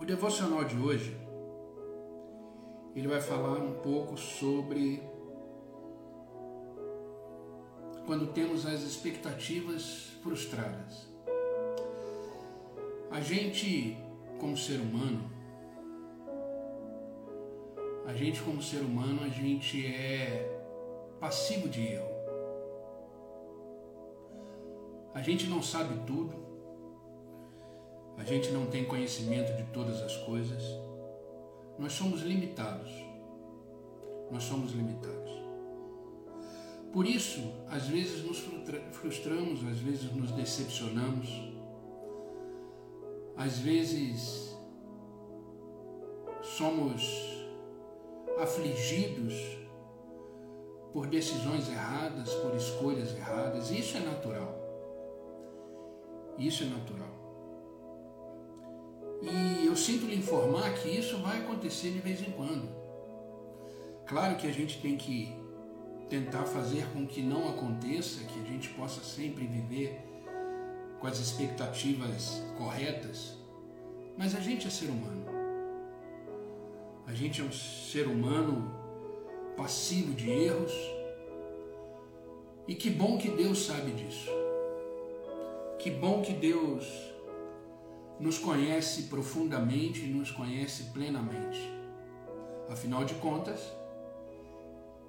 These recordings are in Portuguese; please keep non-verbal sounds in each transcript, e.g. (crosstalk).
O devocional de hoje ele vai falar um pouco sobre quando temos as expectativas frustradas. A gente, como ser humano, a gente como ser humano, a gente é passivo de erro. A gente não sabe tudo, a gente não tem conhecimento de todas as coisas, nós somos limitados. Nós somos limitados. Por isso, às vezes nos frustramos, às vezes nos decepcionamos, às vezes somos afligidos por decisões erradas, por escolhas erradas. Isso é natural. Isso é natural. E eu sinto lhe informar que isso vai acontecer de vez em quando. Claro que a gente tem que tentar fazer com que não aconteça, que a gente possa sempre viver com as expectativas corretas, mas a gente é ser humano. A gente é um ser humano passivo de erros. E que bom que Deus sabe disso. Que bom que Deus nos conhece profundamente e nos conhece plenamente. Afinal de contas,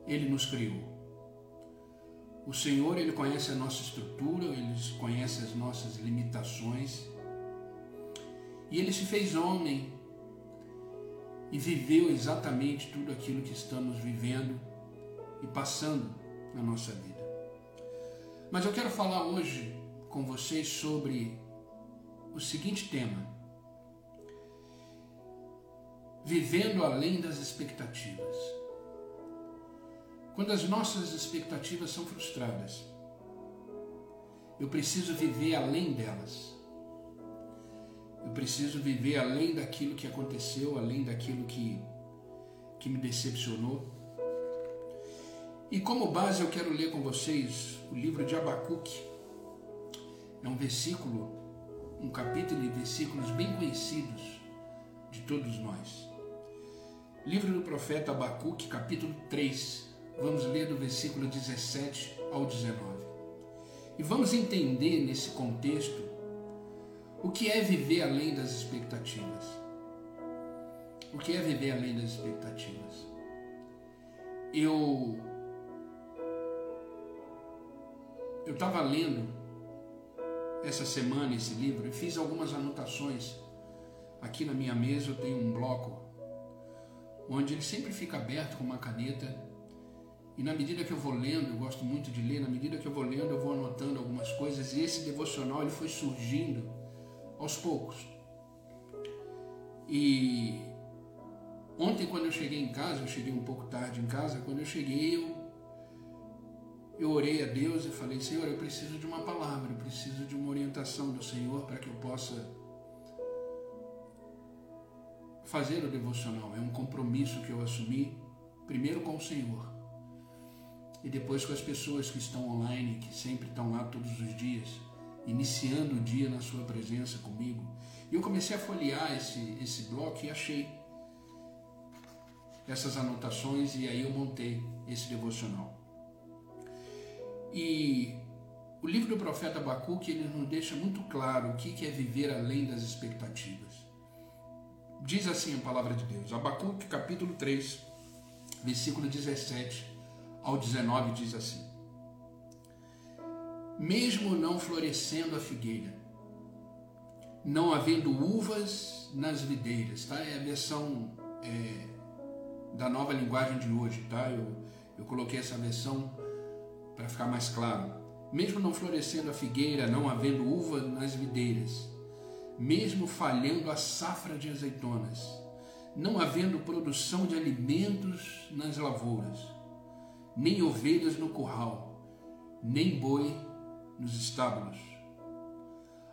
Ele nos criou. O Senhor, Ele conhece a nossa estrutura, Ele conhece as nossas limitações. E Ele se fez homem e viveu exatamente tudo aquilo que estamos vivendo e passando na nossa vida. Mas eu quero falar hoje com vocês sobre o seguinte tema: vivendo além das expectativas. Quando as nossas expectativas são frustradas, eu preciso viver além delas. Eu preciso viver além daquilo que aconteceu, além daquilo que, que me decepcionou. E como base eu quero ler com vocês o livro de Abacuque. É um versículo, um capítulo e versículos bem conhecidos de todos nós. Livro do profeta Abacuque, capítulo 3. Vamos ler do versículo 17 ao 19. E vamos entender nesse contexto o que é viver além das expectativas? O que é viver além das expectativas? Eu eu estava lendo essa semana esse livro e fiz algumas anotações. Aqui na minha mesa eu tenho um bloco onde ele sempre fica aberto com uma caneta e na medida que eu vou lendo, eu gosto muito de ler, na medida que eu vou lendo eu vou anotando algumas coisas e esse devocional ele foi surgindo aos poucos. E ontem, quando eu cheguei em casa, eu cheguei um pouco tarde em casa, quando eu cheguei, eu, eu orei a Deus e falei: Senhor, eu preciso de uma palavra, eu preciso de uma orientação do Senhor para que eu possa fazer o devocional. É um compromisso que eu assumi, primeiro com o Senhor e depois com as pessoas que estão online, que sempre estão lá todos os dias iniciando o dia na sua presença comigo. E eu comecei a folhear esse, esse bloco e achei essas anotações e aí eu montei esse devocional. E o livro do profeta Abacuque ele nos deixa muito claro o que é viver além das expectativas. Diz assim a palavra de Deus, Abacuque capítulo 3, versículo 17 ao 19 diz assim: mesmo não florescendo a figueira, não havendo uvas nas videiras, tá? É a versão é, da nova linguagem de hoje, tá? Eu, eu coloquei essa versão para ficar mais claro. Mesmo não florescendo a figueira, não havendo uva nas videiras, mesmo falhando a safra de azeitonas, não havendo produção de alimentos nas lavouras, nem ovelhas no curral, nem boi nos estábulos.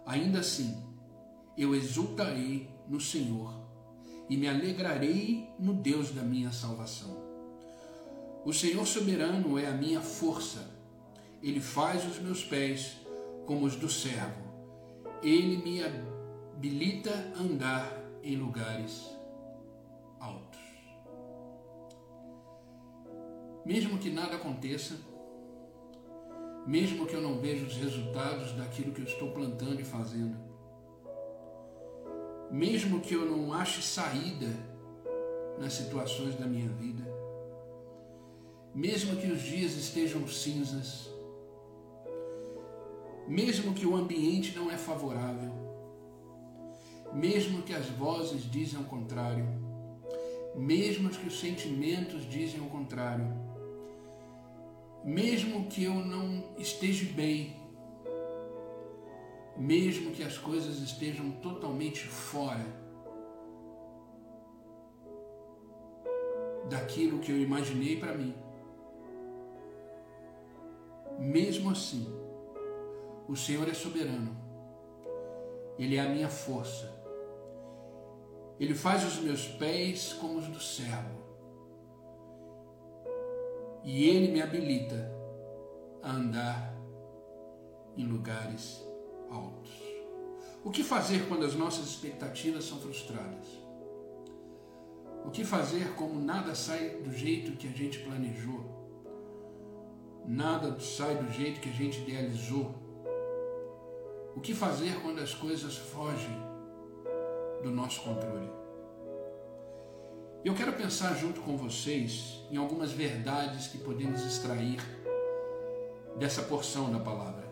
Ainda assim, eu exultarei no Senhor e me alegrarei no Deus da minha salvação. O Senhor soberano é a minha força. Ele faz os meus pés como os do servo. Ele me habilita a andar em lugares altos. Mesmo que nada aconteça, mesmo que eu não veja os resultados daquilo que eu estou plantando e fazendo, mesmo que eu não ache saída nas situações da minha vida, mesmo que os dias estejam cinzas, mesmo que o ambiente não é favorável, mesmo que as vozes dizem o contrário, mesmo que os sentimentos dizem o contrário, mesmo que eu não esteja bem, mesmo que as coisas estejam totalmente fora daquilo que eu imaginei para mim, mesmo assim, o Senhor é soberano, Ele é a minha força, Ele faz os meus pés como os do servo, e Ele me habilita a andar em lugares altos. O que fazer quando as nossas expectativas são frustradas? O que fazer como nada sai do jeito que a gente planejou? Nada sai do jeito que a gente idealizou? O que fazer quando as coisas fogem do nosso controle? Eu quero pensar junto com vocês em algumas verdades que podemos extrair dessa porção da palavra.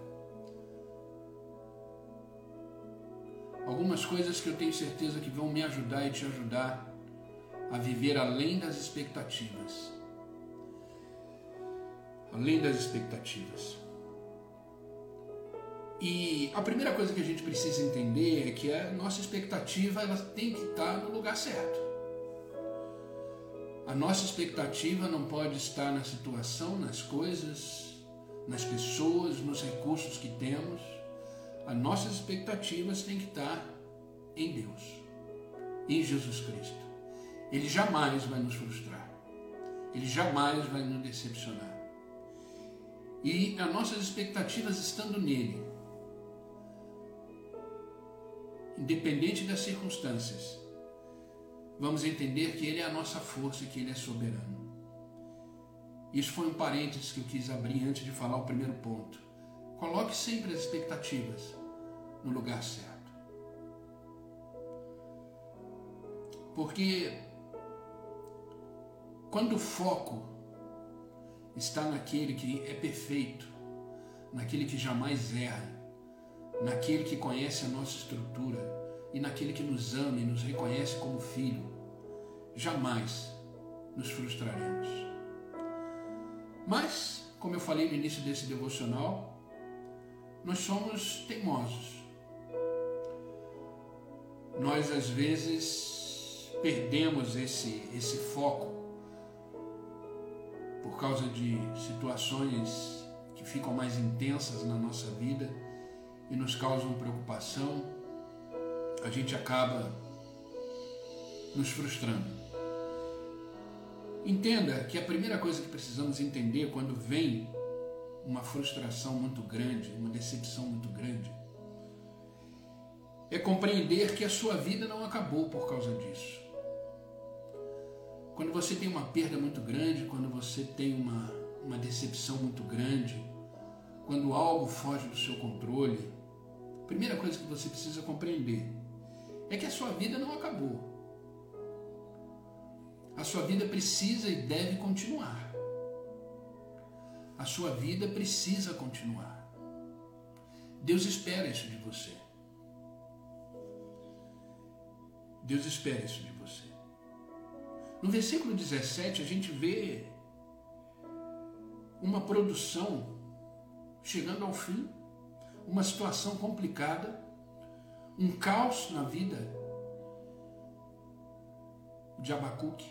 Algumas coisas que eu tenho certeza que vão me ajudar e te ajudar a viver além das expectativas. Além das expectativas. E a primeira coisa que a gente precisa entender é que a nossa expectativa ela tem que estar no lugar certo. A nossa expectativa não pode estar na situação, nas coisas, nas pessoas, nos recursos que temos. As nossas expectativas têm que estar em Deus, em Jesus Cristo. Ele jamais vai nos frustrar. Ele jamais vai nos decepcionar. E as nossas expectativas estando nele, independente das circunstâncias, vamos entender que Ele é a nossa força e que Ele é soberano. Isso foi um parênteses que eu quis abrir antes de falar o primeiro ponto. Coloque sempre as expectativas no lugar certo. Porque quando o foco está naquele que é perfeito, naquele que jamais erra, naquele que conhece a nossa estrutura e naquele que nos ama e nos reconhece como filho, jamais nos frustraremos. Mas, como eu falei no início desse devocional, nós somos teimosos. Nós às vezes perdemos esse, esse foco por causa de situações que ficam mais intensas na nossa vida e nos causam preocupação, a gente acaba nos frustrando. Entenda que a primeira coisa que precisamos entender quando vem uma frustração muito grande, uma decepção muito grande, é compreender que a sua vida não acabou por causa disso. Quando você tem uma perda muito grande, quando você tem uma, uma decepção muito grande, quando algo foge do seu controle, a primeira coisa que você precisa compreender é que a sua vida não acabou. A sua vida precisa e deve continuar. A sua vida precisa continuar. Deus espera isso de você. Deus espera isso de você. No versículo 17, a gente vê uma produção chegando ao fim, uma situação complicada, um caos na vida de Abacuque.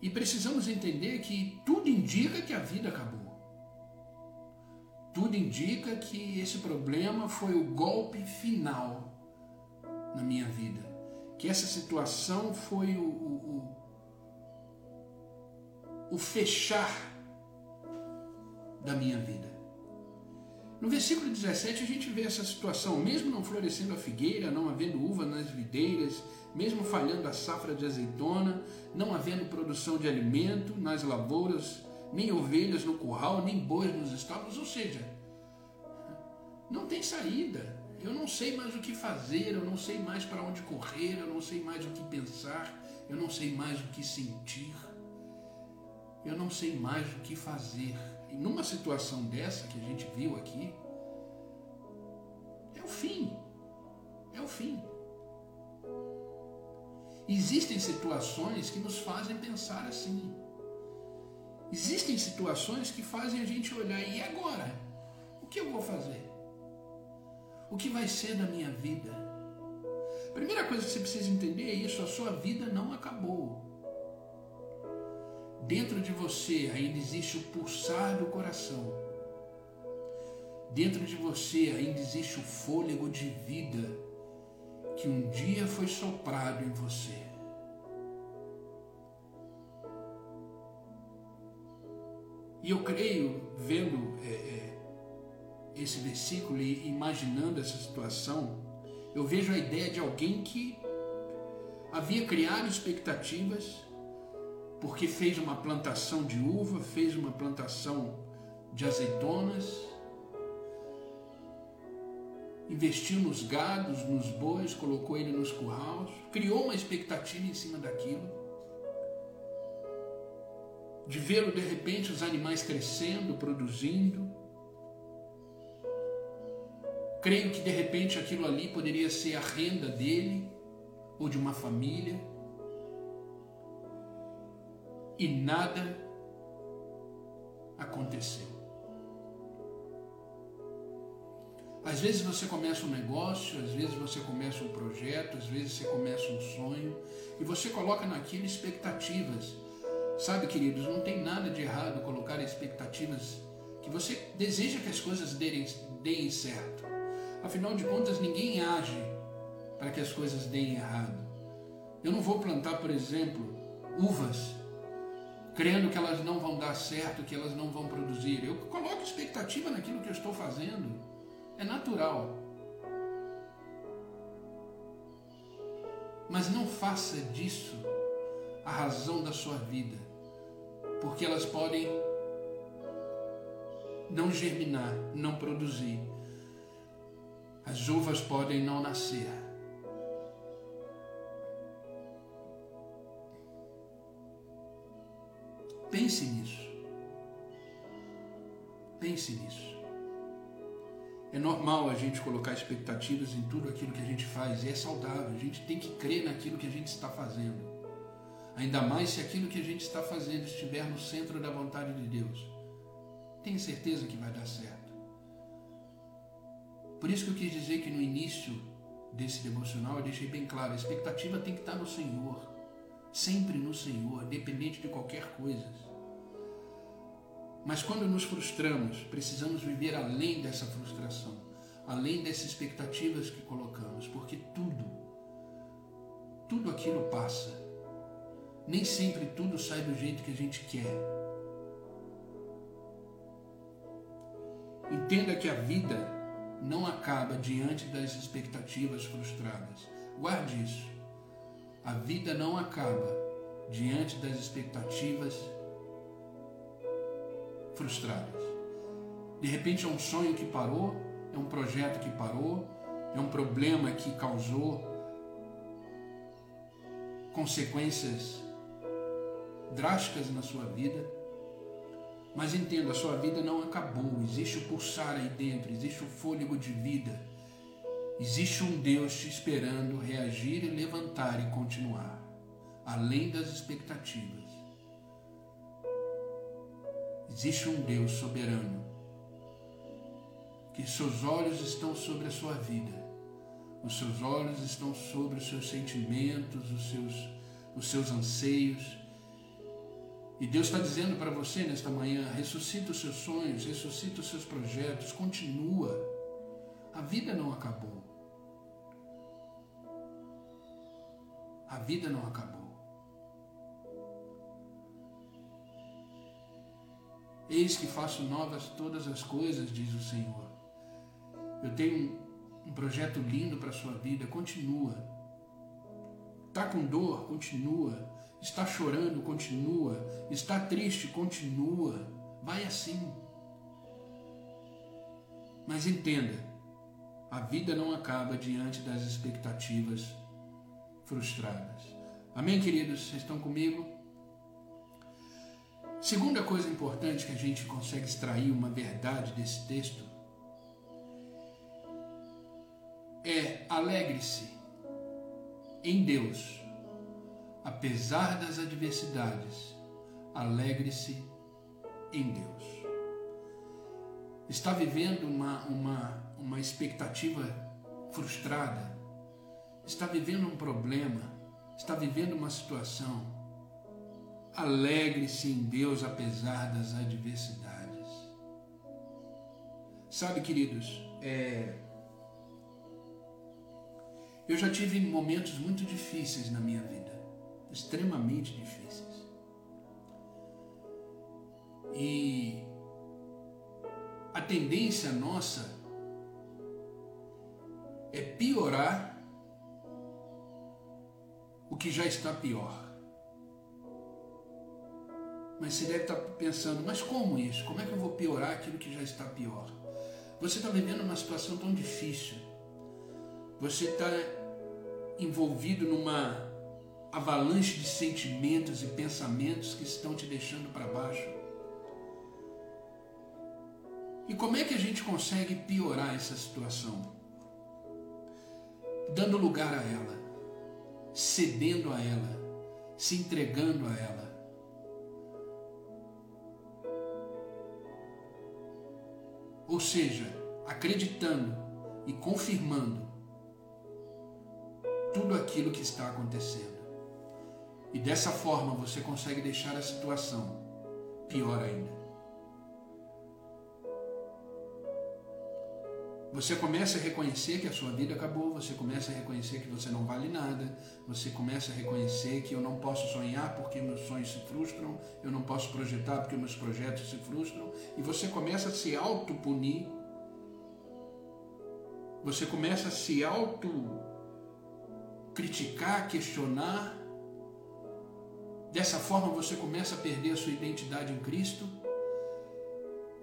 E precisamos entender que tudo indica que a vida acabou. Tudo indica que esse problema foi o golpe final na minha vida que essa situação foi o, o, o, o fechar da minha vida. No versículo 17 a gente vê essa situação, mesmo não florescendo a figueira, não havendo uva nas videiras, mesmo falhando a safra de azeitona, não havendo produção de alimento nas lavouras, nem ovelhas no curral, nem bois nos estábulos, ou seja, não tem saída. Eu não sei mais o que fazer, eu não sei mais para onde correr, eu não sei mais o que pensar, eu não sei mais o que sentir, eu não sei mais o que fazer. E numa situação dessa que a gente viu aqui, é o fim. É o fim. Existem situações que nos fazem pensar assim. Existem situações que fazem a gente olhar, e agora? O que eu vou fazer? O que vai ser da minha vida? Primeira coisa que você precisa entender é isso: a sua vida não acabou. Dentro de você ainda existe o pulsar do coração. Dentro de você ainda existe o fôlego de vida que um dia foi soprado em você. E eu creio, vendo é, é, esse versículo e imaginando essa situação, eu vejo a ideia de alguém que havia criado expectativas porque fez uma plantação de uva, fez uma plantação de azeitonas, investiu nos gados, nos bois, colocou ele nos currais, criou uma expectativa em cima daquilo, de vê-lo de repente os animais crescendo, produzindo. Creio que de repente aquilo ali poderia ser a renda dele ou de uma família e nada aconteceu. Às vezes você começa um negócio, às vezes você começa um projeto, às vezes você começa um sonho e você coloca naquilo expectativas. Sabe, queridos, não tem nada de errado colocar expectativas que você deseja que as coisas deem, deem certo. Afinal de contas, ninguém age para que as coisas deem errado. Eu não vou plantar, por exemplo, uvas crendo que elas não vão dar certo, que elas não vão produzir. Eu coloco expectativa naquilo que eu estou fazendo. É natural. Mas não faça disso a razão da sua vida, porque elas podem não germinar, não produzir. As uvas podem não nascer. Pense nisso. Pense nisso. É normal a gente colocar expectativas em tudo aquilo que a gente faz e é saudável. A gente tem que crer naquilo que a gente está fazendo. Ainda mais se aquilo que a gente está fazendo estiver no centro da vontade de Deus. Tenha certeza que vai dar certo. Por isso que eu quis dizer que no início desse devocional eu deixei bem claro: a expectativa tem que estar no Senhor sempre no Senhor, dependente de qualquer coisa. Mas quando nos frustramos, precisamos viver além dessa frustração, além dessas expectativas que colocamos, porque tudo, tudo aquilo passa. Nem sempre tudo sai do jeito que a gente quer. Entenda que a vida não acaba diante das expectativas frustradas. Guarde isso. A vida não acaba diante das expectativas frustradas. De repente é um sonho que parou, é um projeto que parou, é um problema que causou consequências drásticas na sua vida. Mas entenda, a sua vida não acabou, existe o pulsar aí dentro, existe o fôlego de vida Existe um Deus te esperando reagir e levantar e continuar, além das expectativas. Existe um Deus soberano, que seus olhos estão sobre a sua vida, os seus olhos estão sobre os seus sentimentos, os seus, os seus anseios. E Deus está dizendo para você nesta manhã: ressuscita os seus sonhos, ressuscita os seus projetos, continua. A vida não acabou. A vida não acabou. Eis que faço novas todas as coisas, diz o Senhor. Eu tenho um, projeto lindo para a sua vida. Continua. Está com dor? Continua. Está chorando? Continua. Está triste? Continua. Vai assim. Mas entenda, a vida não acaba diante das expectativas frustradas. Amém, queridos? Vocês estão comigo? Segunda coisa importante que a gente consegue extrair uma verdade desse texto é alegre-se em Deus, apesar das adversidades, alegre-se em Deus. Está vivendo uma, uma, uma expectativa frustrada, está vivendo um problema, está vivendo uma situação, Alegre-se em Deus apesar das adversidades. Sabe, queridos, é... eu já tive momentos muito difíceis na minha vida, extremamente difíceis. E a tendência nossa é piorar o que já está pior. Mas você deve estar pensando, mas como isso? Como é que eu vou piorar aquilo que já está pior? Você está vivendo uma situação tão difícil. Você está envolvido numa avalanche de sentimentos e pensamentos que estão te deixando para baixo. E como é que a gente consegue piorar essa situação? Dando lugar a ela, cedendo a ela, se entregando a ela. Ou seja, acreditando e confirmando tudo aquilo que está acontecendo. E dessa forma você consegue deixar a situação pior ainda. Você começa a reconhecer que a sua vida acabou, você começa a reconhecer que você não vale nada, você começa a reconhecer que eu não posso sonhar porque meus sonhos se frustram, eu não posso projetar porque meus projetos se frustram, e você começa a se auto-punir, você começa a se auto-criticar, questionar. Dessa forma você começa a perder a sua identidade em Cristo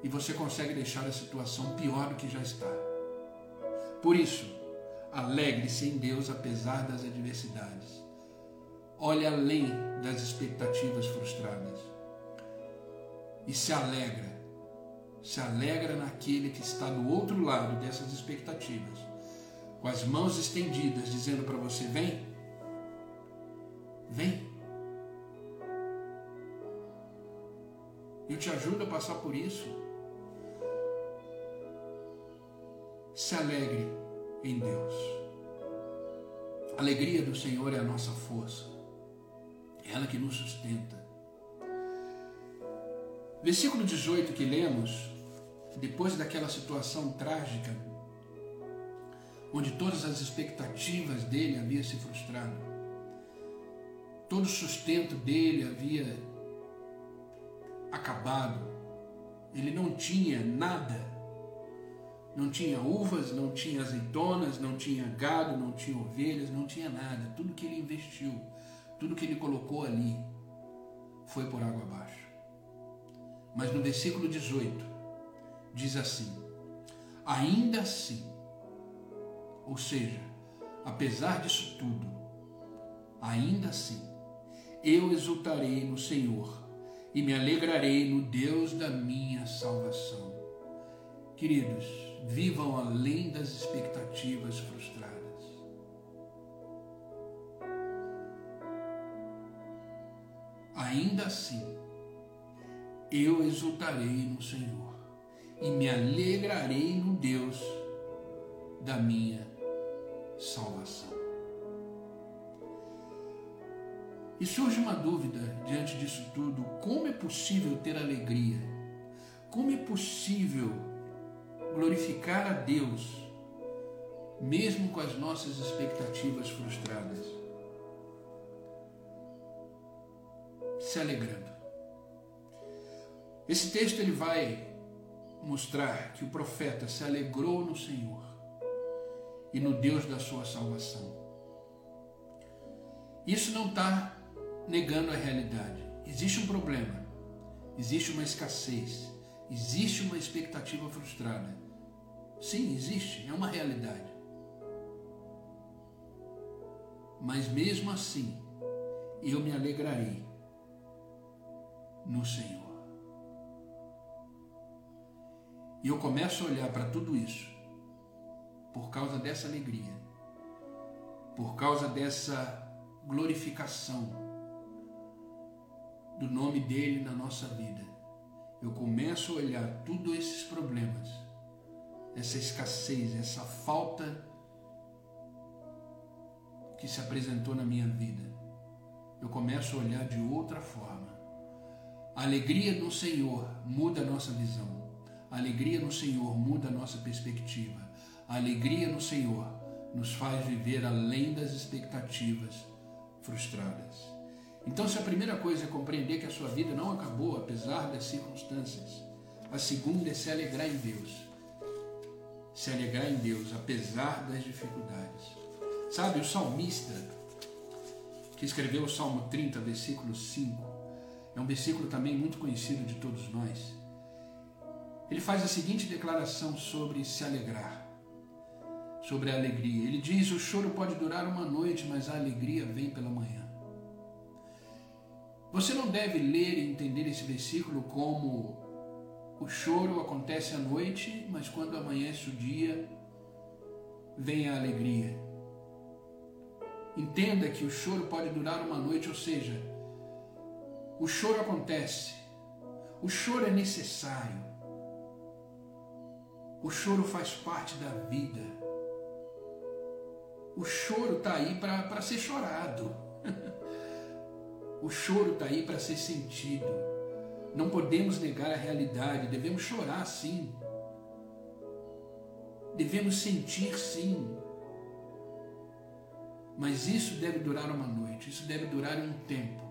e você consegue deixar a situação pior do que já está. Por isso, alegre-se em Deus apesar das adversidades. Olhe além das expectativas frustradas e se alegra. Se alegra naquele que está do outro lado dessas expectativas, com as mãos estendidas, dizendo para você: vem, vem. Eu te ajudo a passar por isso. Se alegre em Deus. A alegria do Senhor é a nossa força, é ela que nos sustenta. Versículo 18 que lemos, depois daquela situação trágica, onde todas as expectativas dele haviam se frustrado, todo o sustento dele havia acabado, ele não tinha nada não tinha uvas, não tinha azeitonas, não tinha gado, não tinha ovelhas, não tinha nada. Tudo que ele investiu, tudo que ele colocou ali, foi por água abaixo. Mas no versículo 18, diz assim: ainda assim, ou seja, apesar disso tudo, ainda assim, eu exultarei no Senhor e me alegrarei no Deus da minha salvação. Queridos, vivam além das expectativas frustradas. Ainda assim, eu exultarei no Senhor e me alegrarei no Deus da minha salvação. E surge uma dúvida diante disso tudo: como é possível ter alegria? Como é possível glorificar a Deus, mesmo com as nossas expectativas frustradas. Se alegrando. Esse texto ele vai mostrar que o profeta se alegrou no Senhor e no Deus da sua salvação. Isso não está negando a realidade. Existe um problema, existe uma escassez, existe uma expectativa frustrada. Sim, existe, é uma realidade. Mas mesmo assim, eu me alegrarei no Senhor. E eu começo a olhar para tudo isso por causa dessa alegria, por causa dessa glorificação do nome dele na nossa vida. Eu começo a olhar todos esses problemas, essa escassez, essa falta que se apresentou na minha vida. Eu começo a olhar de outra forma. A alegria no Senhor muda a nossa visão. A alegria no Senhor muda a nossa perspectiva. A alegria no Senhor nos faz viver além das expectativas frustradas. Então, se a primeira coisa é compreender que a sua vida não acabou apesar das circunstâncias, a segunda é se alegrar em Deus. Se alegrar em Deus apesar das dificuldades. Sabe, o salmista que escreveu o Salmo 30, versículo 5, é um versículo também muito conhecido de todos nós. Ele faz a seguinte declaração sobre se alegrar, sobre a alegria. Ele diz: O choro pode durar uma noite, mas a alegria vem pela manhã. Você não deve ler e entender esse versículo como o choro acontece à noite, mas quando amanhece o dia, vem a alegria. Entenda que o choro pode durar uma noite, ou seja, o choro acontece, o choro é necessário, o choro faz parte da vida. O choro está aí para ser chorado. (laughs) o choro está aí para ser sentido. Não podemos negar a realidade, devemos chorar sim. Devemos sentir sim. Mas isso deve durar uma noite, isso deve durar um tempo.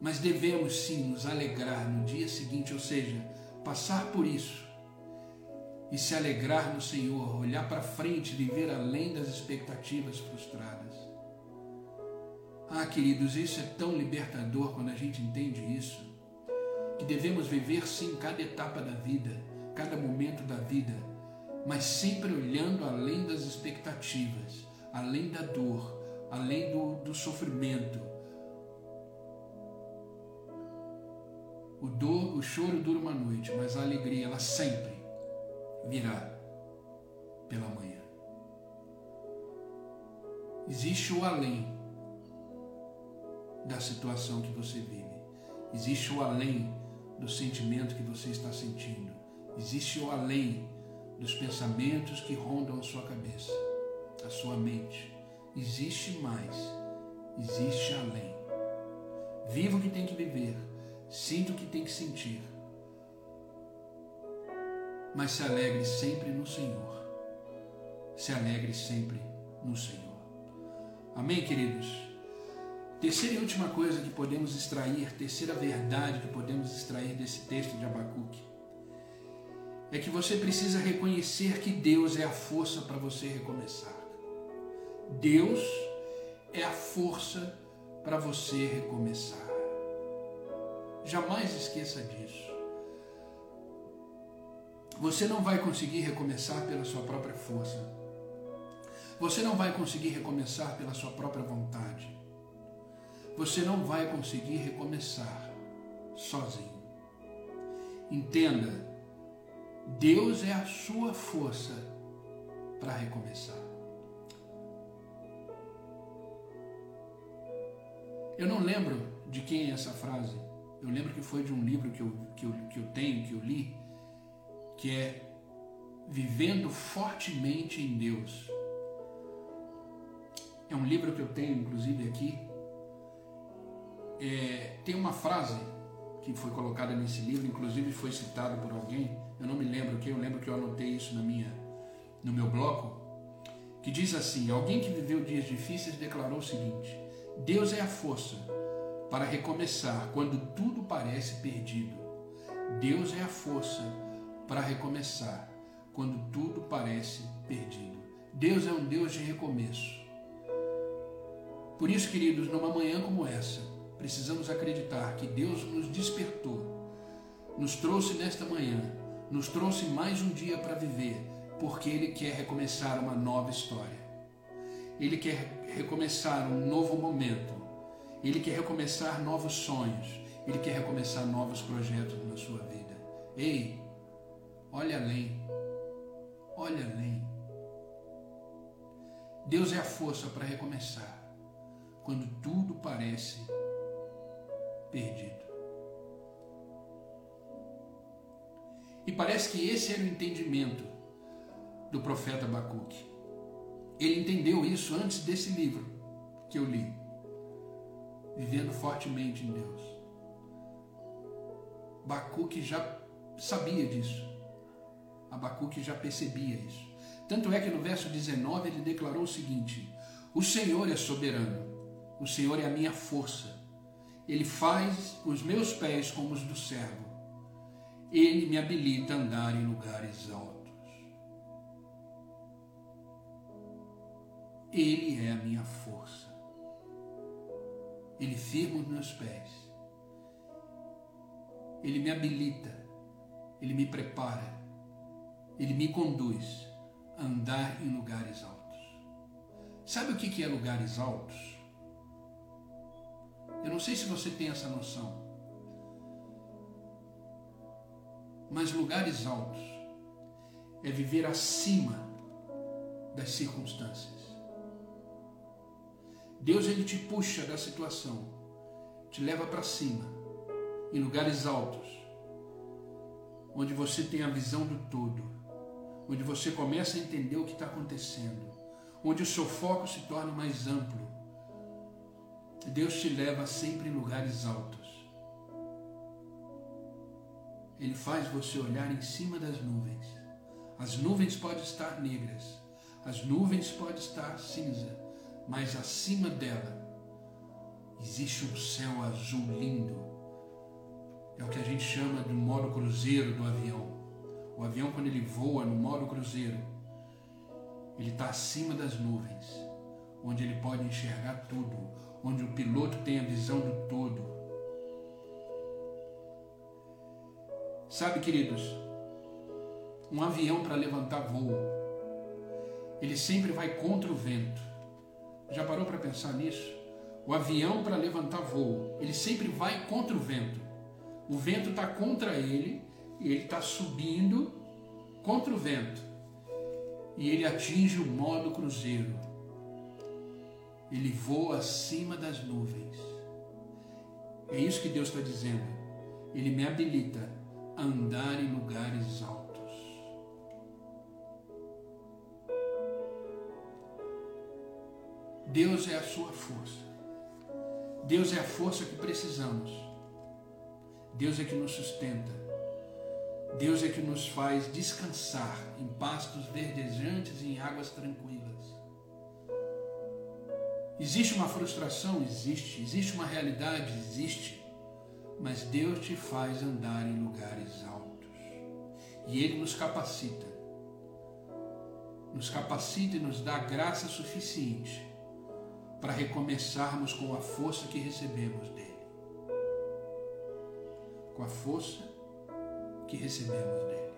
Mas devemos sim nos alegrar no dia seguinte, ou seja, passar por isso e se alegrar no Senhor, olhar para frente, viver além das expectativas frustradas. Ah, queridos, isso é tão libertador quando a gente entende isso, que devemos viver sim cada etapa da vida, cada momento da vida, mas sempre olhando além das expectativas, além da dor, além do, do sofrimento. O, dor, o choro dura uma noite, mas a alegria, ela sempre virá pela manhã. Existe o além da situação que você vive. Existe o além do sentimento que você está sentindo. Existe o além dos pensamentos que rondam a sua cabeça, a sua mente. Existe mais. Existe além. Viva o que tem que viver. Sinta o que tem que sentir mas se alegre sempre no Senhor. Se alegre sempre no Senhor. Amém, queridos? Terceira e última coisa que podemos extrair, terceira verdade que podemos extrair desse texto de Abacuque, é que você precisa reconhecer que Deus é a força para você recomeçar. Deus é a força para você recomeçar. Jamais esqueça disso. Você não vai conseguir recomeçar pela sua própria força. Você não vai conseguir recomeçar pela sua própria vontade. Você não vai conseguir recomeçar sozinho. Entenda, Deus é a sua força para recomeçar. Eu não lembro de quem é essa frase. Eu lembro que foi de um livro que eu, que eu, que eu tenho, que eu li, que é Vivendo Fortemente em Deus. É um livro que eu tenho, inclusive, aqui. É, tem uma frase que foi colocada nesse livro, inclusive foi citada por alguém, eu não me lembro quem, eu lembro que eu anotei isso na minha, no meu bloco, que diz assim: Alguém que viveu dias difíceis declarou o seguinte: Deus é a força para recomeçar quando tudo parece perdido. Deus é a força para recomeçar quando tudo parece perdido. Deus é um Deus de recomeço. Por isso, queridos, numa manhã como essa, precisamos acreditar que Deus nos despertou, nos trouxe nesta manhã, nos trouxe mais um dia para viver, porque Ele quer recomeçar uma nova história. Ele quer recomeçar um novo momento. Ele quer recomeçar novos sonhos. Ele quer recomeçar novos projetos na sua vida. Ei, olha além. Olha além. Deus é a força para recomeçar quando tudo parece perdido. E parece que esse era o entendimento do profeta Abacuque. Ele entendeu isso antes desse livro que eu li, Vivendo Fortemente em Deus. Abacuque já sabia disso. Abacuque já percebia isso. Tanto é que no verso 19 ele declarou o seguinte: O Senhor é soberano, o Senhor é a minha força. Ele faz os meus pés como os do servo. Ele me habilita a andar em lugares altos. Ele é a minha força. Ele firma os meus pés. Ele me habilita. Ele me prepara. Ele me conduz andar em lugares altos. Sabe o que é lugares altos? Eu não sei se você tem essa noção. Mas lugares altos é viver acima das circunstâncias. Deus ele te puxa da situação, te leva para cima, em lugares altos, onde você tem a visão do todo onde você começa a entender o que está acontecendo, onde o seu foco se torna mais amplo. Deus te leva sempre em lugares altos. Ele faz você olhar em cima das nuvens. As nuvens podem estar negras, as nuvens podem estar cinza, mas acima dela existe um céu azul lindo. É o que a gente chama de modo cruzeiro do avião. O avião, quando ele voa no modo cruzeiro, ele está acima das nuvens, onde ele pode enxergar tudo, onde o piloto tem a visão do todo. Sabe, queridos, um avião para levantar voo, ele sempre vai contra o vento. Já parou para pensar nisso? O avião para levantar voo, ele sempre vai contra o vento. O vento está contra ele e ele está subindo contra o vento e ele atinge o modo cruzeiro. Ele voa acima das nuvens. É isso que Deus está dizendo. Ele me habilita a andar em lugares altos. Deus é a sua força. Deus é a força que precisamos. Deus é que nos sustenta. Deus é que nos faz descansar em pastos verdejantes e em águas tranquilas. Existe uma frustração? Existe. Existe uma realidade? Existe. Mas Deus te faz andar em lugares altos. E Ele nos capacita. Nos capacita e nos dá graça suficiente para recomeçarmos com a força que recebemos dele. Com a força que recebemos dele.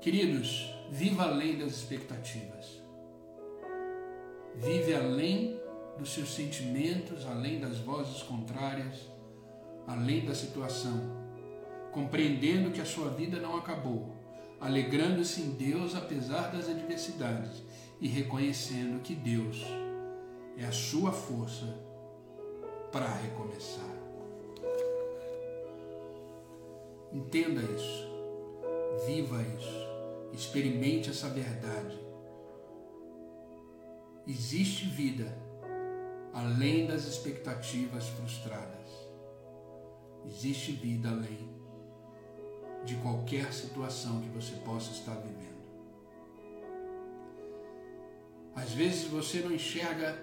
Queridos, viva além das expectativas. Vive além dos seus sentimentos, além das vozes contrárias, além da situação, compreendendo que a sua vida não acabou, alegrando-se em Deus apesar das adversidades e reconhecendo que Deus é a sua força para recomeçar. Entenda isso, viva isso, experimente essa verdade. Existe vida além das expectativas frustradas. Existe vida além de qualquer situação que você possa estar vivendo. Às vezes você não enxerga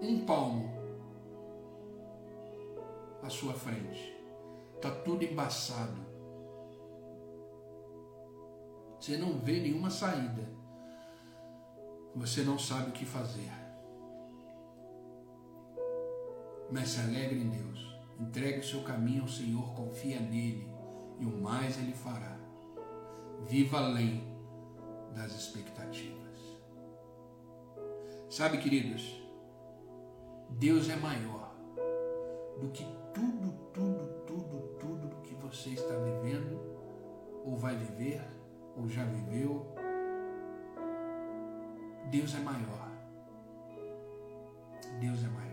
um palmo à sua frente. Está tudo embaçado. você não vê nenhuma saída, você não sabe o que fazer. Mas se alegre em Deus, entregue o seu caminho ao Senhor, confia nele e o mais ele fará. Viva além das expectativas. Sabe, queridos, Deus é maior do que tudo, tudo, tudo, tudo que você está vivendo, ou vai viver, ou já viveu. Deus é maior. Deus é maior.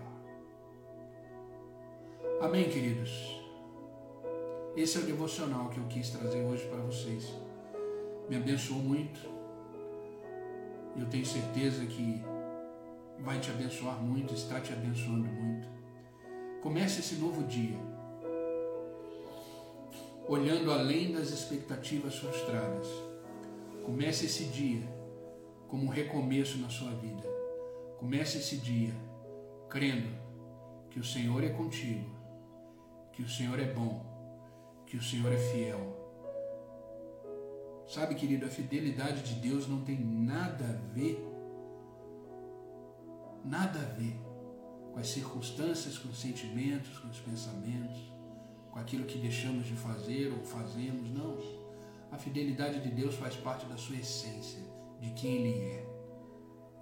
Amém, queridos? Esse é o devocional que eu quis trazer hoje para vocês. Me abençoou muito. Eu tenho certeza que vai te abençoar muito, está te abençoando muito. Comece esse novo dia olhando além das expectativas frustradas. Comece esse dia como um recomeço na sua vida. Comece esse dia crendo que o Senhor é contigo, que o Senhor é bom, que o Senhor é fiel. Sabe, querido, a fidelidade de Deus não tem nada a ver, nada a ver com as circunstâncias, com os sentimentos, com os pensamentos com aquilo que deixamos de fazer ou fazemos, não. A fidelidade de Deus faz parte da sua essência, de quem Ele é.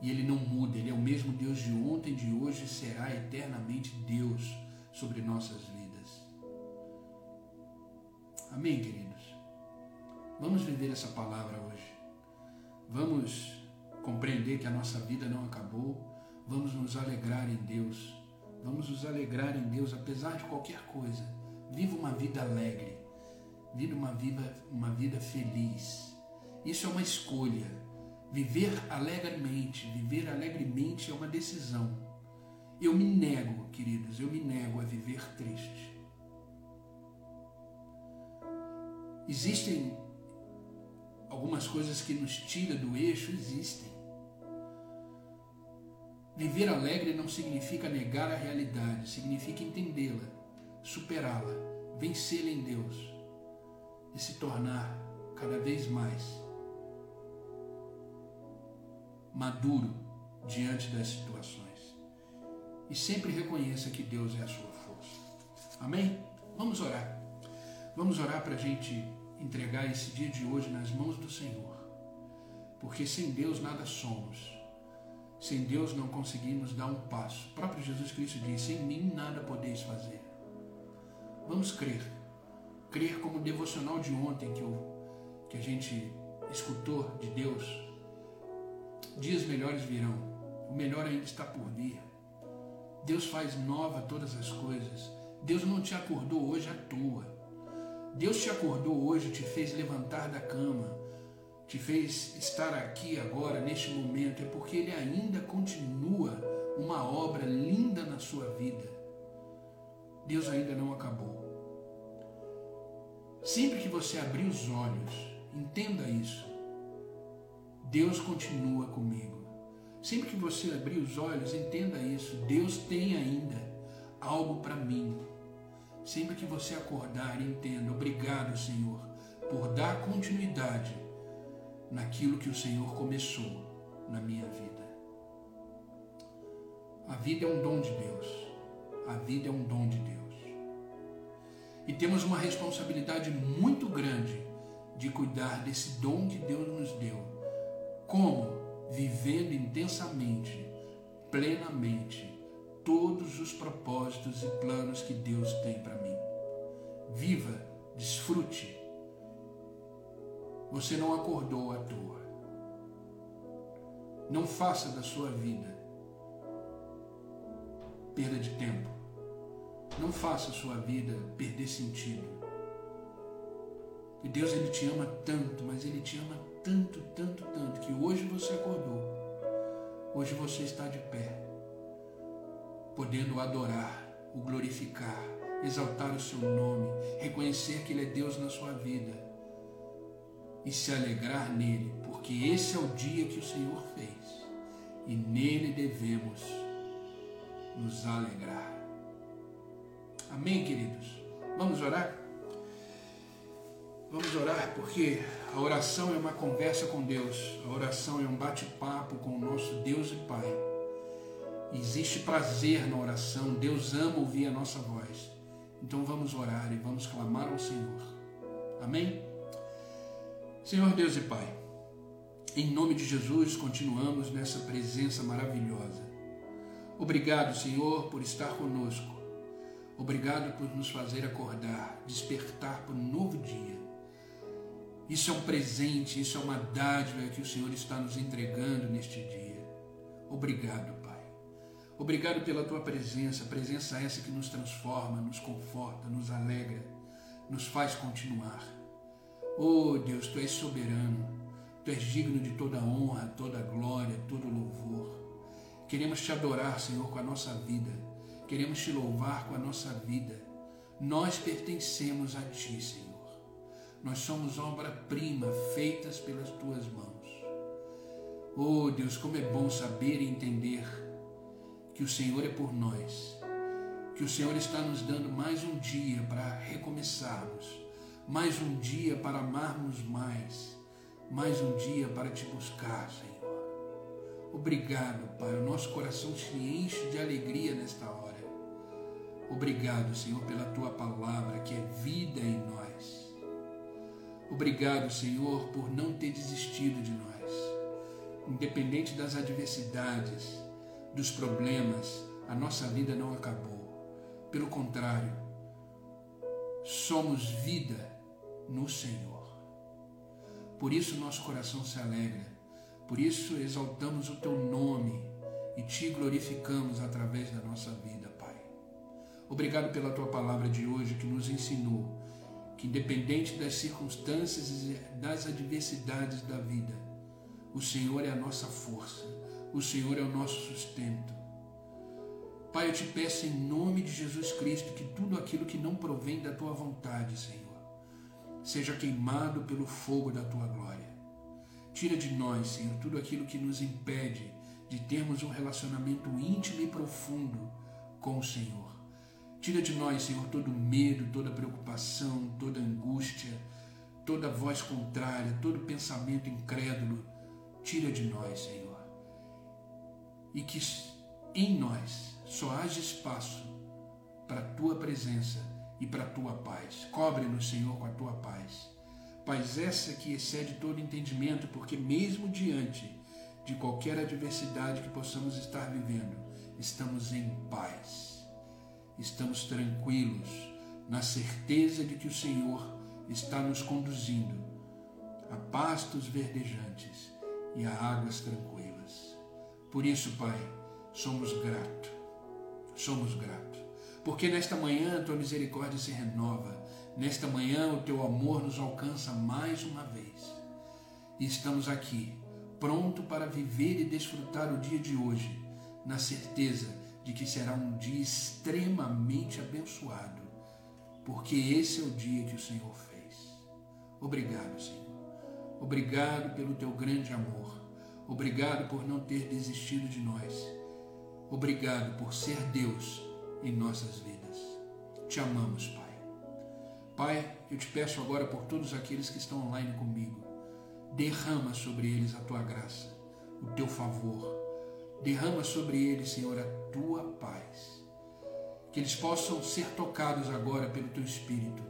E Ele não muda, Ele é o mesmo Deus de ontem, de hoje e será eternamente Deus sobre nossas vidas. Amém, queridos? Vamos viver essa palavra hoje. Vamos compreender que a nossa vida não acabou. Vamos nos alegrar em Deus. Vamos nos alegrar em Deus apesar de qualquer coisa Viva uma vida alegre. Viva uma vida, uma vida feliz. Isso é uma escolha. Viver alegremente, viver alegremente é uma decisão. Eu me nego, queridos, eu me nego a viver triste. Existem algumas coisas que nos tiram do eixo, existem. Viver alegre não significa negar a realidade, significa entendê-la superá-la, vencê-la em Deus e se tornar cada vez mais maduro diante das situações. E sempre reconheça que Deus é a sua força. Amém? Vamos orar. Vamos orar para a gente entregar esse dia de hoje nas mãos do Senhor. Porque sem Deus nada somos. Sem Deus não conseguimos dar um passo. O próprio Jesus Cristo diz: Sem mim nada podeis fazer. Vamos crer. Crer como o devocional de ontem que, eu, que a gente escutou de Deus. Dias melhores virão. O melhor ainda está por vir. Deus faz nova todas as coisas. Deus não te acordou hoje à toa. Deus te acordou hoje, te fez levantar da cama, te fez estar aqui agora, neste momento, é porque Ele ainda continua uma obra linda na sua vida. Deus ainda não acabou. Sempre que você abrir os olhos, entenda isso. Deus continua comigo. Sempre que você abrir os olhos, entenda isso. Deus tem ainda algo para mim. Sempre que você acordar, entenda. Obrigado, Senhor, por dar continuidade naquilo que o Senhor começou na minha vida. A vida é um dom de Deus. A vida é um dom de Deus. E temos uma responsabilidade muito grande de cuidar desse dom que Deus nos deu. Como? Vivendo intensamente, plenamente, todos os propósitos e planos que Deus tem para mim. Viva, desfrute. Você não acordou à toa. Não faça da sua vida perda de tempo. Não faça a sua vida perder sentido. E Deus ele te ama tanto, mas ele te ama tanto, tanto, tanto que hoje você acordou. Hoje você está de pé, podendo adorar, o glorificar, exaltar o seu nome, reconhecer que ele é Deus na sua vida e se alegrar nele, porque esse é o dia que o Senhor fez e nele devemos nos alegrar. Amém, queridos? Vamos orar? Vamos orar porque a oração é uma conversa com Deus, a oração é um bate-papo com o nosso Deus e Pai. Existe prazer na oração, Deus ama ouvir a nossa voz. Então vamos orar e vamos clamar ao Senhor. Amém? Senhor Deus e Pai, em nome de Jesus continuamos nessa presença maravilhosa. Obrigado, Senhor, por estar conosco. Obrigado por nos fazer acordar, despertar para um novo dia. Isso é um presente, isso é uma dádiva que o Senhor está nos entregando neste dia. Obrigado, Pai. Obrigado pela tua presença, presença essa que nos transforma, nos conforta, nos alegra, nos faz continuar. Oh Deus, tu és soberano, tu és digno de toda honra, toda glória, todo louvor. Queremos te adorar, Senhor, com a nossa vida. Queremos te louvar com a nossa vida. Nós pertencemos a ti, Senhor. Nós somos obra-prima feitas pelas tuas mãos. Oh Deus, como é bom saber e entender que o Senhor é por nós, que o Senhor está nos dando mais um dia para recomeçarmos, mais um dia para amarmos mais, mais um dia para te buscar, Senhor. Obrigado, Pai. O nosso coração se enche de alegria nesta hora. Obrigado, Senhor, pela tua palavra que é vida em nós. Obrigado, Senhor, por não ter desistido de nós. Independente das adversidades, dos problemas, a nossa vida não acabou. Pelo contrário, somos vida no Senhor. Por isso nosso coração se alegra, por isso exaltamos o teu nome e te glorificamos através da nossa vida, Pai. Obrigado pela tua palavra de hoje que nos ensinou que, independente das circunstâncias e das adversidades da vida, o Senhor é a nossa força, o Senhor é o nosso sustento. Pai, eu te peço em nome de Jesus Cristo que tudo aquilo que não provém da tua vontade, Senhor, seja queimado pelo fogo da tua glória. Tira de nós, Senhor, tudo aquilo que nos impede de termos um relacionamento íntimo e profundo com o Senhor. Tira de nós, Senhor, todo medo, toda preocupação, toda angústia, toda voz contrária, todo pensamento incrédulo. Tira de nós, Senhor. E que em nós só haja espaço para a tua presença e para a tua paz. Cobre-nos, Senhor, com a tua paz. Paz essa que excede todo entendimento, porque mesmo diante de qualquer adversidade que possamos estar vivendo, estamos em paz estamos tranquilos na certeza de que o Senhor está nos conduzindo a pastos verdejantes e a águas tranquilas. Por isso, Pai, somos gratos, somos gratos, porque nesta manhã a tua misericórdia se renova, nesta manhã o teu amor nos alcança mais uma vez. E estamos aqui, pronto para viver e desfrutar o dia de hoje, na certeza de que será um dia extremamente abençoado, porque esse é o dia que o Senhor fez. Obrigado, Senhor. Obrigado pelo teu grande amor. Obrigado por não ter desistido de nós. Obrigado por ser Deus em nossas vidas. Te amamos, Pai. Pai, eu te peço agora por todos aqueles que estão online comigo, derrama sobre eles a tua graça, o teu favor Derrama sobre eles, Senhor, a tua paz. Que eles possam ser tocados agora pelo teu Espírito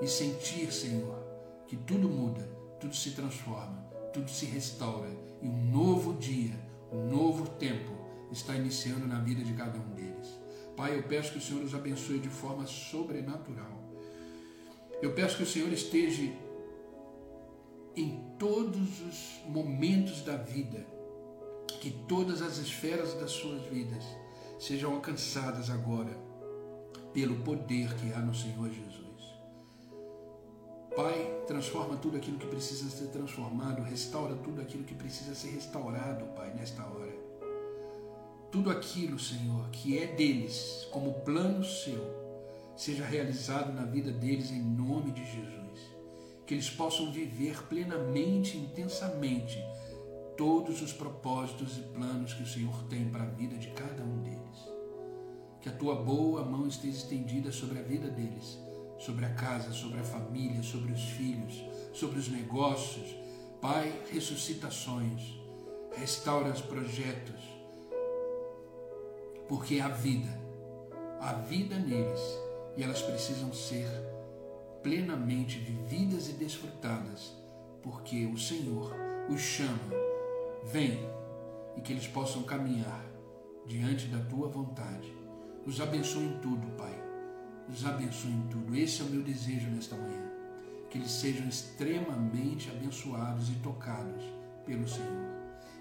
e sentir, Senhor, que tudo muda, tudo se transforma, tudo se restaura e um novo dia, um novo tempo está iniciando na vida de cada um deles. Pai, eu peço que o Senhor os abençoe de forma sobrenatural. Eu peço que o Senhor esteja em todos os momentos da vida que todas as esferas das suas vidas sejam alcançadas agora pelo poder que há no Senhor Jesus. Pai, transforma tudo aquilo que precisa ser transformado, restaura tudo aquilo que precisa ser restaurado, Pai, nesta hora. Tudo aquilo, Senhor, que é deles, como plano seu, seja realizado na vida deles em nome de Jesus. Que eles possam viver plenamente, intensamente todos os propósitos e planos que o Senhor tem para a vida de cada um deles. Que a tua boa mão esteja estendida sobre a vida deles, sobre a casa, sobre a família, sobre os filhos, sobre os negócios. Pai, ressuscita sonhos, restaura os projetos, porque há vida, há vida neles e elas precisam ser plenamente vividas e desfrutadas, porque o Senhor os chama, vem e que eles possam caminhar diante da tua vontade. Os abençoe em tudo, Pai. Os abençoe em tudo. Esse é o meu desejo nesta manhã. Que eles sejam extremamente abençoados e tocados pelo Senhor.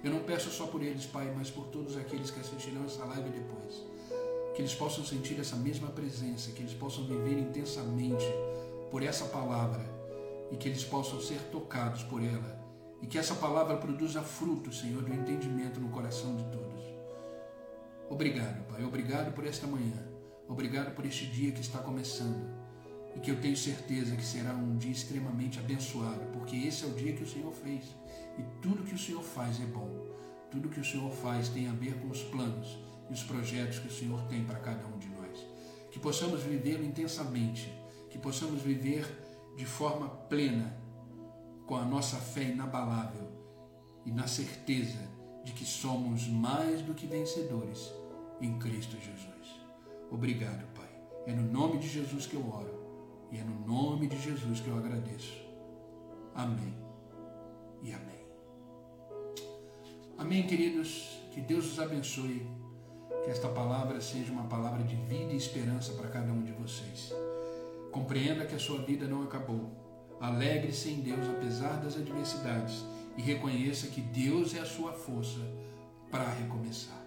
Eu não peço só por eles, Pai, mas por todos aqueles que assistirão essa live depois. Que eles possam sentir essa mesma presença, que eles possam viver intensamente por essa palavra e que eles possam ser tocados por ela e que essa palavra produza fruto, Senhor, do entendimento no coração de todos. Obrigado, Pai. Obrigado por esta manhã. Obrigado por este dia que está começando. E que eu tenho certeza que será um dia extremamente abençoado, porque esse é o dia que o Senhor fez. E tudo que o Senhor faz é bom. Tudo que o Senhor faz tem a ver com os planos e os projetos que o Senhor tem para cada um de nós. Que possamos vivê-lo intensamente, que possamos viver de forma plena, com a nossa fé inabalável e na certeza de que somos mais do que vencedores em Cristo Jesus. Obrigado, Pai. É no nome de Jesus que eu oro e é no nome de Jesus que eu agradeço. Amém e amém. Amém, queridos. Que Deus os abençoe. Que esta palavra seja uma palavra de vida e esperança para cada um de vocês. Compreenda que a sua vida não acabou. Alegre-se em Deus apesar das adversidades e reconheça que Deus é a sua força para recomeçar.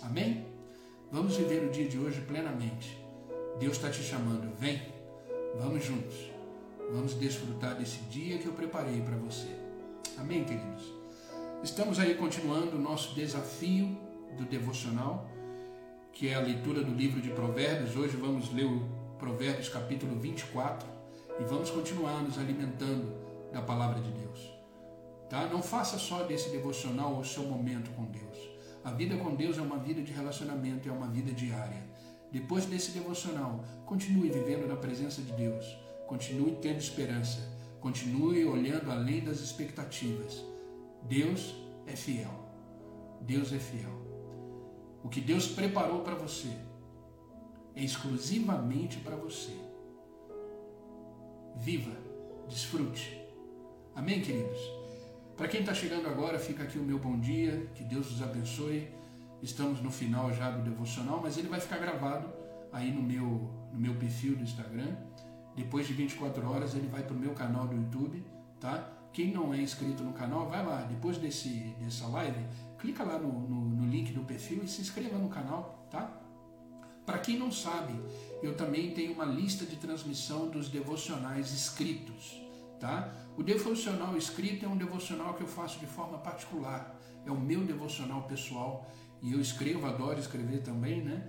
Amém? Vamos viver o dia de hoje plenamente. Deus está te chamando, vem, vamos juntos. Vamos desfrutar desse dia que eu preparei para você. Amém, queridos? Estamos aí continuando o nosso desafio do devocional, que é a leitura do livro de Provérbios. Hoje vamos ler o Provérbios capítulo 24 e vamos continuar nos alimentando da palavra de Deus. Tá? Não faça só desse devocional o seu momento com Deus. A vida com Deus é uma vida de relacionamento, é uma vida diária. Depois desse devocional, continue vivendo na presença de Deus, continue tendo esperança, continue olhando além das expectativas. Deus é fiel. Deus é fiel. O que Deus preparou para você é exclusivamente para você. Viva, desfrute. Amém, queridos? Para quem está chegando agora, fica aqui o meu bom dia, que Deus os abençoe. Estamos no final já do devocional, mas ele vai ficar gravado aí no meu, no meu perfil do Instagram. Depois de 24 horas ele vai para o meu canal do YouTube, tá? Quem não é inscrito no canal, vai lá. Depois desse, dessa live, clica lá no, no, no link do perfil e se inscreva no canal, tá? Para quem não sabe, eu também tenho uma lista de transmissão dos devocionais escritos, tá? O devocional escrito é um devocional que eu faço de forma particular, é o meu devocional pessoal e eu escrevo, adoro escrever também, né?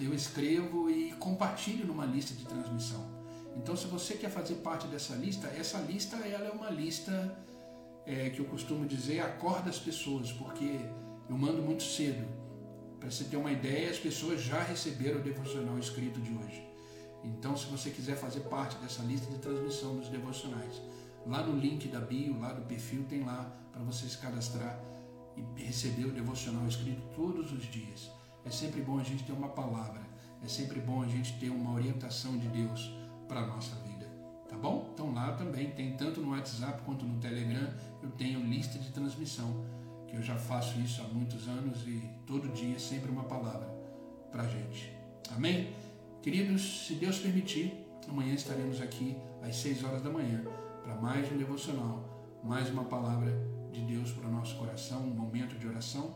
Eu escrevo e compartilho numa lista de transmissão. Então, se você quer fazer parte dessa lista, essa lista ela é uma lista é, que eu costumo dizer acorda as pessoas, porque eu mando muito cedo. Para você ter uma ideia, as pessoas já receberam o devocional escrito de hoje. Então, se você quiser fazer parte dessa lista de transmissão dos devocionais, Lá no link da bio, lá do perfil, tem lá para você se cadastrar e receber o devocional escrito todos os dias. É sempre bom a gente ter uma palavra, é sempre bom a gente ter uma orientação de Deus para a nossa vida. Tá bom? Então lá também tem, tanto no WhatsApp quanto no Telegram, eu tenho lista de transmissão, que eu já faço isso há muitos anos e todo dia sempre uma palavra para a gente. Amém? Queridos, se Deus permitir, amanhã estaremos aqui às 6 horas da manhã para mais um devocional, mais uma palavra de Deus para o nosso coração, um momento de oração.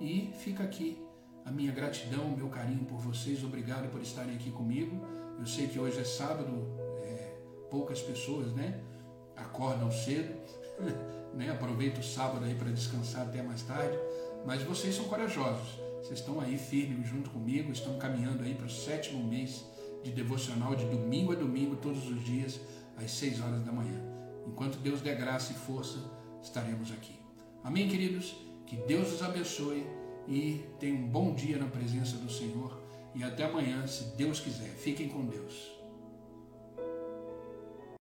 E fica aqui a minha gratidão, o meu carinho por vocês. Obrigado por estarem aqui comigo. Eu sei que hoje é sábado, é, poucas pessoas, né? Acordam cedo, (laughs) né? Aproveita o sábado aí para descansar até mais tarde. Mas vocês são corajosos. Vocês estão aí firmes junto comigo, estão caminhando aí para o sétimo mês de devocional de domingo a domingo, todos os dias às 6 horas da manhã. Enquanto Deus der graça e força, estaremos aqui. Amém, queridos? Que Deus os abençoe e tenham um bom dia na presença do Senhor. E até amanhã, se Deus quiser. Fiquem com Deus.